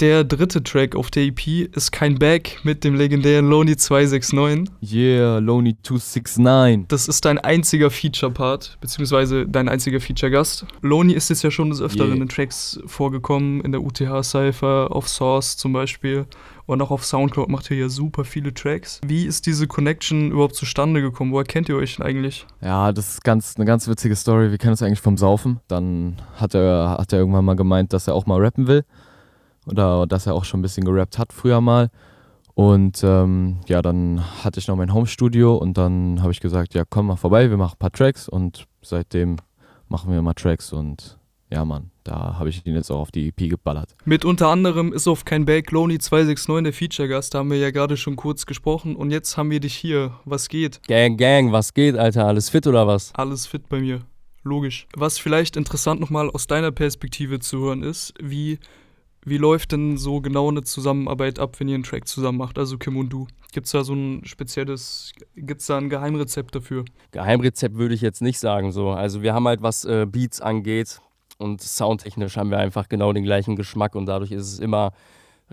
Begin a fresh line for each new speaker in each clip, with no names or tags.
Der dritte Track auf der EP ist Kein Back mit dem legendären Lonely 269.
Yeah, Lonely 269.
Das ist dein einziger Feature-Part, beziehungsweise dein einziger Feature-Gast. Lonely ist jetzt ja schon des Öfteren
Yeah.
in Tracks vorgekommen, in der UTH-Cypher, auf Source zum Beispiel. Und auch auf Soundcloud macht ihr ja super viele Tracks. Wie ist diese Connection überhaupt zustande gekommen? Woher kennt ihr euch denn eigentlich?
Ja, das ist ganz, eine ganz witzige Story. Wir kennen uns eigentlich vom Saufen. Dann hat er, hat er irgendwann mal gemeint, dass er auch mal rappen will. Oder dass er auch schon ein bisschen gerappt hat früher mal. Und ähm, ja, dann hatte ich noch mein Homestudio und dann habe ich gesagt, ja, komm mal vorbei, wir machen ein paar Tracks und seitdem machen wir mal Tracks und ja, Mann, da habe ich ihn jetzt auch auf die EP geballert.
Mit unter anderem ist auf Kein Back Lonely 269 der Feature-Gast, da haben wir ja gerade schon kurz gesprochen. Und jetzt haben wir dich hier. Was geht?
Gang, Gang, was geht, Alter? Alles fit oder was?
Alles fit bei mir. Logisch. Was vielleicht interessant nochmal aus deiner Perspektive zu hören ist, wie, wie läuft denn so genau eine Zusammenarbeit ab, wenn ihr einen Track zusammen macht, also Kim und du? Gibt's da so ein spezielles, gibt's da ein Geheimrezept dafür?
Geheimrezept würde ich jetzt nicht sagen so. Also wir haben halt, was äh, Beats angeht und soundtechnisch haben wir einfach genau den gleichen Geschmack und dadurch ist es immer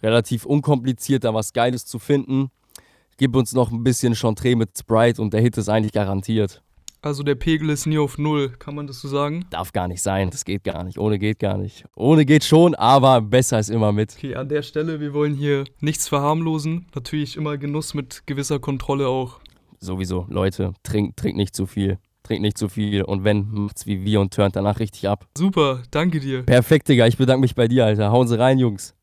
relativ unkompliziert, da was Geiles zu finden. Gib uns noch ein bisschen Chantre mit Sprite und der Hit ist eigentlich garantiert.
Also der Pegel ist nie auf Null, kann man das so sagen?
Darf gar nicht sein, das geht gar nicht. Ohne geht gar nicht. Ohne geht schon, aber besser ist immer mit.
Okay, an der Stelle, wir wollen hier nichts verharmlosen. Natürlich immer Genuss mit gewisser Kontrolle auch.
Sowieso, Leute, trinkt trink nicht zu viel. Trinkt nicht zu viel und wenn, macht's wie wir und turnt danach richtig ab.
Super, danke dir.
Perfekt, Digga, ich bedanke mich bei dir, Alter. Hauen Sie rein, Jungs.